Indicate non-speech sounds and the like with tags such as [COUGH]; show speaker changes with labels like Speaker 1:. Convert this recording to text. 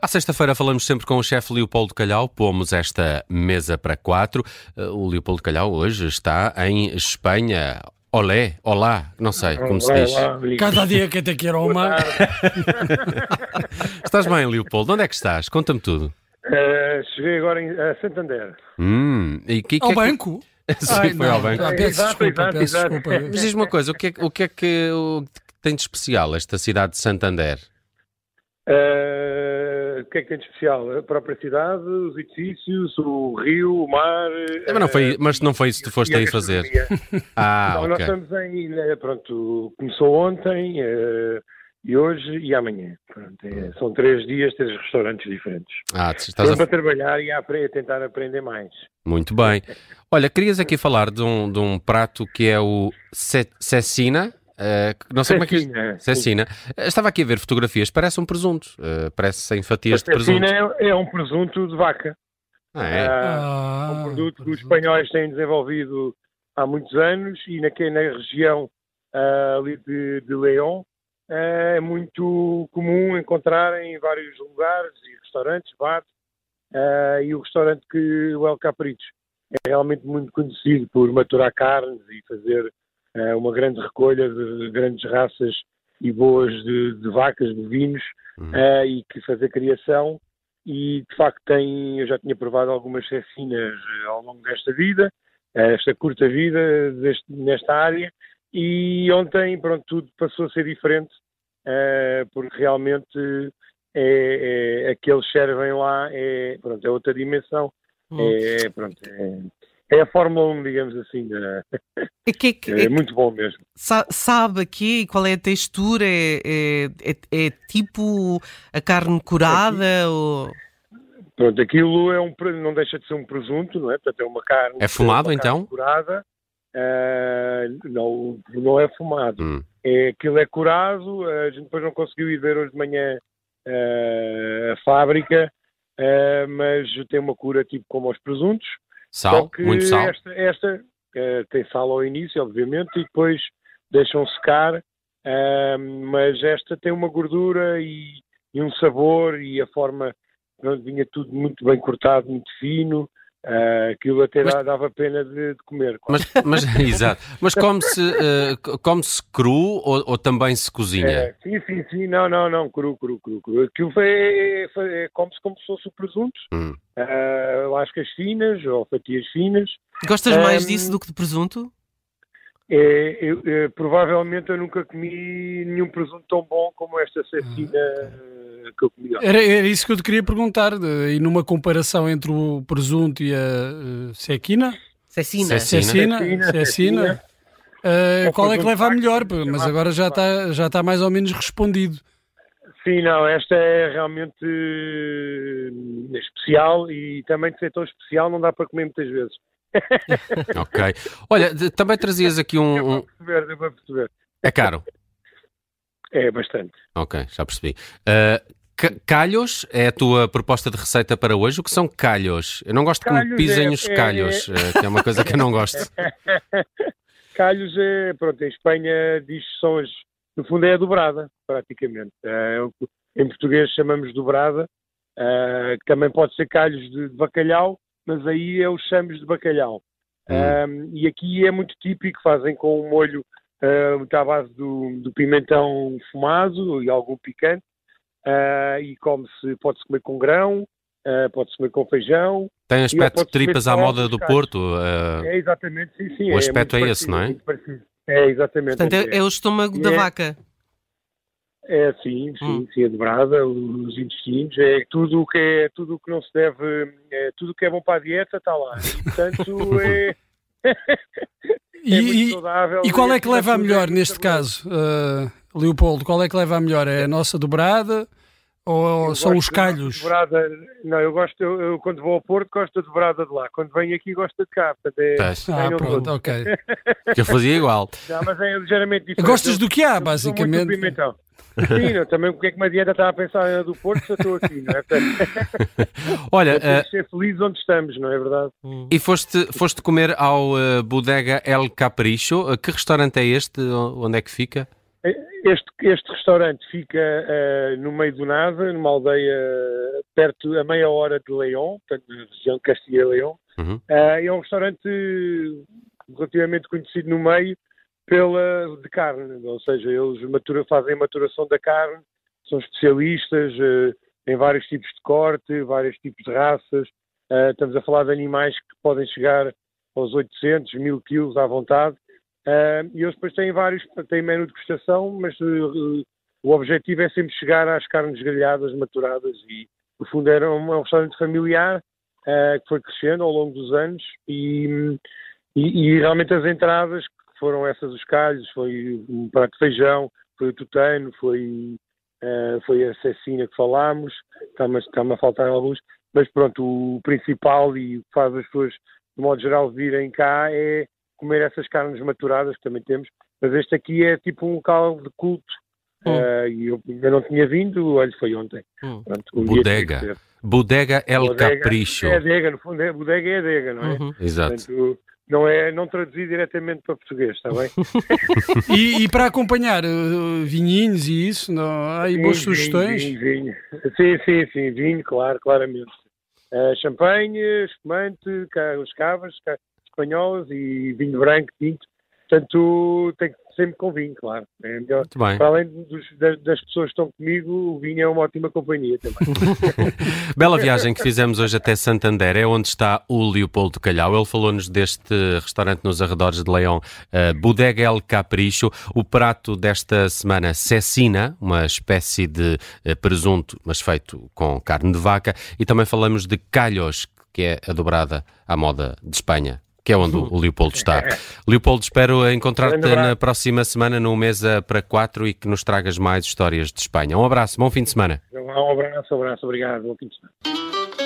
Speaker 1: À sexta-feira falamos sempre com o chefe Leopoldo Calhau, pomos esta mesa para quatro. Uh, o Leopoldo Calhau hoje está em Espanha. Olé, olá, não sei como se diz.
Speaker 2: Cada dia que te quero uma. [LAUGHS]
Speaker 1: estás bem, Leopoldo? Onde é que estás? Conta-me tudo.
Speaker 3: Uh, cheguei agora em uh, Santander.
Speaker 1: Hum, e que,
Speaker 2: ao
Speaker 1: que é que-
Speaker 2: banco? [LAUGHS]
Speaker 1: Sim,
Speaker 2: Ai,
Speaker 1: foi
Speaker 2: não.
Speaker 1: ao banco.
Speaker 2: Ah, peço
Speaker 3: Exato,
Speaker 2: desculpa,
Speaker 3: exato,
Speaker 2: peço
Speaker 3: exato.
Speaker 2: desculpa.
Speaker 1: Mas diz-me uma coisa, o que é, que- o que, é que que tem de especial esta cidade de Santander?
Speaker 3: Uh, o que é que tem de especial? A própria cidade, os edifícios, o rio, o mar.
Speaker 1: É, mas, não foi,
Speaker 3: uh,
Speaker 1: mas não foi isso que tu foste
Speaker 3: a
Speaker 1: aí fazer. [LAUGHS] Ah,
Speaker 3: Não, Nós estamos em. eh, Pronto, começou ontem uh, e hoje e amanhã. Pronto, é- são três dias, três restaurantes diferentes.
Speaker 1: Ah, estás a...
Speaker 3: para trabalhar e a, a tentar aprender mais.
Speaker 1: Muito bem. Olha, querias aqui falar de um, de um prato que é o ce- cecina. Que não sei como é que.
Speaker 3: Cecina.
Speaker 1: Cecina. Eh, Estava aqui a ver fotografias, parece um presunto. eh, parece em fatias de
Speaker 3: A cecina
Speaker 1: presunto.
Speaker 3: é, é um presunto de vaca.
Speaker 1: Ah, é?
Speaker 3: Ah,
Speaker 2: Ah,
Speaker 3: um produto que os espanhóis têm desenvolvido há muitos anos e na, na região ah, ali de, de León ah, é muito comum encontrar em vários lugares e restaurantes, bares, e o restaurante que o El Capricho é realmente muito conhecido por maturar carnes e fazer uma grande recolha de grandes raças e boas de, de vacas, de vinhos,
Speaker 1: Uhum.
Speaker 3: ah, e que fazer criação e de facto tem, eu já tinha provado algumas cecinas eh, ao longo desta vida, eh, esta curta vida deste- nesta área, e ontem pronto, tudo passou a ser diferente, eh, porque realmente é, é, aqueles servem lá é, pronto, é outra dimensão,
Speaker 2: Hum.
Speaker 3: é, pronto, é, é a Fórmula 1, digamos assim,
Speaker 4: que é que-
Speaker 3: é,
Speaker 4: é-
Speaker 3: muito bom mesmo.
Speaker 4: sa- sabe aqui qual é a textura? É, é, é- é tipo a carne curada? Ou...
Speaker 3: Pronto, aquilo é um, não deixa de ser um presunto, não é? Portanto, é uma carne.
Speaker 1: É fumado,
Speaker 3: uma
Speaker 1: então?
Speaker 3: Curada. Ah, não, não é fumado.
Speaker 1: Hum.
Speaker 3: É, aquilo é curado. A gente depois não conseguiu ir ver hoje de manhã ah, a fábrica, ah, mas tem uma cura tipo como aos presuntos. Só
Speaker 1: Sal,
Speaker 3: que
Speaker 1: muito sal.
Speaker 3: Esta, esta, ah, tem sal ao início, obviamente, e depois deixam secar. ah, mas esta tem uma gordura e, e um sabor e a forma vinha tudo muito bem cortado, muito fino. Ah, aquilo até
Speaker 1: Mas-
Speaker 3: dava pena de, de comer.
Speaker 1: Mas, mas, [LAUGHS] exato. Mas come-se eh, come-se cru ou, ou também se cozinha?
Speaker 3: É, sim, sim, sim, não, não, não, cru, cru, cru, cru. Aquilo foi, foi, é como-se como se fosse o presunto,
Speaker 1: Hum.
Speaker 3: ah, lascas finas ou fatias finas.
Speaker 4: Gostas mais
Speaker 3: Hum,
Speaker 4: disso do que de presunto?
Speaker 3: É, eu- é, provavelmente eu nunca comi nenhum presunto tão bom como esta cecina ah, que eu.
Speaker 2: Era, era isso que eu te queria perguntar. E numa comparação entre o presunto e a eh, sequina,
Speaker 4: Cecina.
Speaker 1: Cecina.
Speaker 2: cecina,
Speaker 3: Cecina,
Speaker 2: cecina,
Speaker 3: cecina.
Speaker 2: eh, qual é que leva a melhor? Mas agora já está já está mais ou menos respondido.
Speaker 3: Sim, não, esta é realmente eh, especial e também de ser tão especial não dá para comer muitas vezes. [LAUGHS]
Speaker 1: Ok. Olha, também trazias aqui um,
Speaker 3: para
Speaker 1: um-
Speaker 3: perceber, para perceber.
Speaker 1: É caro.
Speaker 3: É bastante.
Speaker 1: Ok, já percebi. Uh, ca- calhos é a tua proposta de receita para hoje? O que são calhos? Eu não gosto que me
Speaker 3: Calhos
Speaker 1: pisem
Speaker 3: é-
Speaker 1: os
Speaker 3: é-
Speaker 1: calhos, uh, que é uma coisa que eu não gosto. [LAUGHS]
Speaker 3: Calhos é, pronto, em Espanha diz que são as, no fundo é a dobrada, praticamente. É o que em português chamamos dobrada, ah, que também pode ser calhos de, de bacalhau, mas aí é os chamos de bacalhau.
Speaker 1: Hum.
Speaker 3: Ah, e aqui é muito típico, fazem com um molho ah, muito à base do, do pimentão fumado e algum picante, ah, e come-se, pode-se comer com grão, ah, pode-se comer com feijão,
Speaker 1: Tem aspecto de tripas à moda do. Porto. uh,
Speaker 3: é exatamente, sim, sim.
Speaker 1: O aspecto
Speaker 3: muito
Speaker 1: é esse, não é?
Speaker 3: É, exatamente.
Speaker 4: Portanto, é, é o estômago da
Speaker 3: É.
Speaker 4: vaca.
Speaker 3: É, sim, sim,
Speaker 4: Hum.
Speaker 3: sim, a dobrada, os intestinos, é tudo o que é, tudo o que não se deve, é, tudo o que é bom para a dieta está lá. E, portanto, [LAUGHS] é, é [LAUGHS]
Speaker 2: E,
Speaker 3: muito
Speaker 2: e-
Speaker 3: saudável.
Speaker 2: e qual é que leva a melhor
Speaker 3: é
Speaker 2: neste caso, eh, Leopoldo? Qual é que leva a melhor? É a nossa dobrada ou
Speaker 3: Eu
Speaker 2: são os calhos?
Speaker 3: Dobrada, não, eu gosto, eu, eu quando vou ao Porto gosto da dobrada de lá, quando venho aqui gosto de cá. Portanto, é,
Speaker 1: Pois,
Speaker 2: Ah, pronto, ok.
Speaker 1: eu fazia igual.
Speaker 3: não, mas é ligeiramente diferente.
Speaker 2: Gostas do que há,
Speaker 3: eu sou muito
Speaker 2: basicamente?
Speaker 3: Sim, não, também porque é que uma dieta está a pensar na do Porto se eu estou aqui, não é? [LAUGHS]
Speaker 1: Olha,
Speaker 3: temos
Speaker 1: uh,
Speaker 3: que ser felizes onde estamos, não é verdade?
Speaker 1: e foste, foste comer ao uh, Bodega El Capricho. Uh, que restaurante é este? O- Onde é que fica?
Speaker 3: Este, este restaurante fica uh, no meio do nada, numa aldeia perto, a meia hora de León, portanto, na região de Castilha e León. Uhum. Uh, é um restaurante relativamente conhecido no meio pela de carne, ou seja, eles matura, fazem a maturação da carne, são especialistas uh, em vários tipos de corte, vários tipos de raças. estamos a falar de animais que podem chegar aos 800, 1000 quilos à vontade. Uh, e eles depois têm vários, têm menu de degustação, mas uh, o objetivo é sempre chegar às carnes grelhadas, maturadas e, no fundo, era um, um restaurante familiar uh, que foi crescendo ao longo dos anos e, e, e, realmente as entradas foram essas os calhos, foi um prato de feijão, foi o tutano, foi, foi a cecina que falámos, está-me está a faltar alguns, mas pronto, o principal e o que faz as pessoas, de modo geral, virem cá é comer essas carnes maturadas que também temos, mas este aqui é tipo um local de culto. Hum. Uh, e eu ainda não tinha vindo, olha, foi ontem.
Speaker 1: Hum. Pronto, um bodega. Bodega El bodega Capricho.
Speaker 3: É adega, no fundo, é, bodega é adega, não é? Uhum.
Speaker 1: Exato. Portanto,
Speaker 3: não é não traduzir diretamente para português, está bem? [LAUGHS]
Speaker 2: e, e, para acompanhar uh, vinhinhos e isso, não, há aí boas vinho, sugestões?
Speaker 3: Vinho, vinho. Sim, sim, sim, vinho, claro, claramente. Uh, champanhe, espumante, os cavas, espanholas e vinho branco, tinto. Portanto, tem que sempre com vinho, claro. É melhor. Para além dos, das, das, pessoas que estão comigo, o vinho é uma ótima companhia também. [LAUGHS]
Speaker 1: Bela viagem que fizemos hoje até Santander, é onde está o Leopoldo Calhau. Ele falou-nos deste restaurante nos arredores de Leão, uh, Bodega El Capricho. O prato desta semana, cecina, uma espécie de uh, presunto, mas feito com carne de vaca. E também falamos de calhos, que é a dobrada à moda de Espanha que é onde o Leopoldo está. Leopoldo, espero encontrar-te na próxima semana no Mesa para Quatro e que nos tragas mais histórias de Espanha. Um abraço, bom fim de semana.
Speaker 3: Um abraço, um abraço, obrigado, bom fim de semana.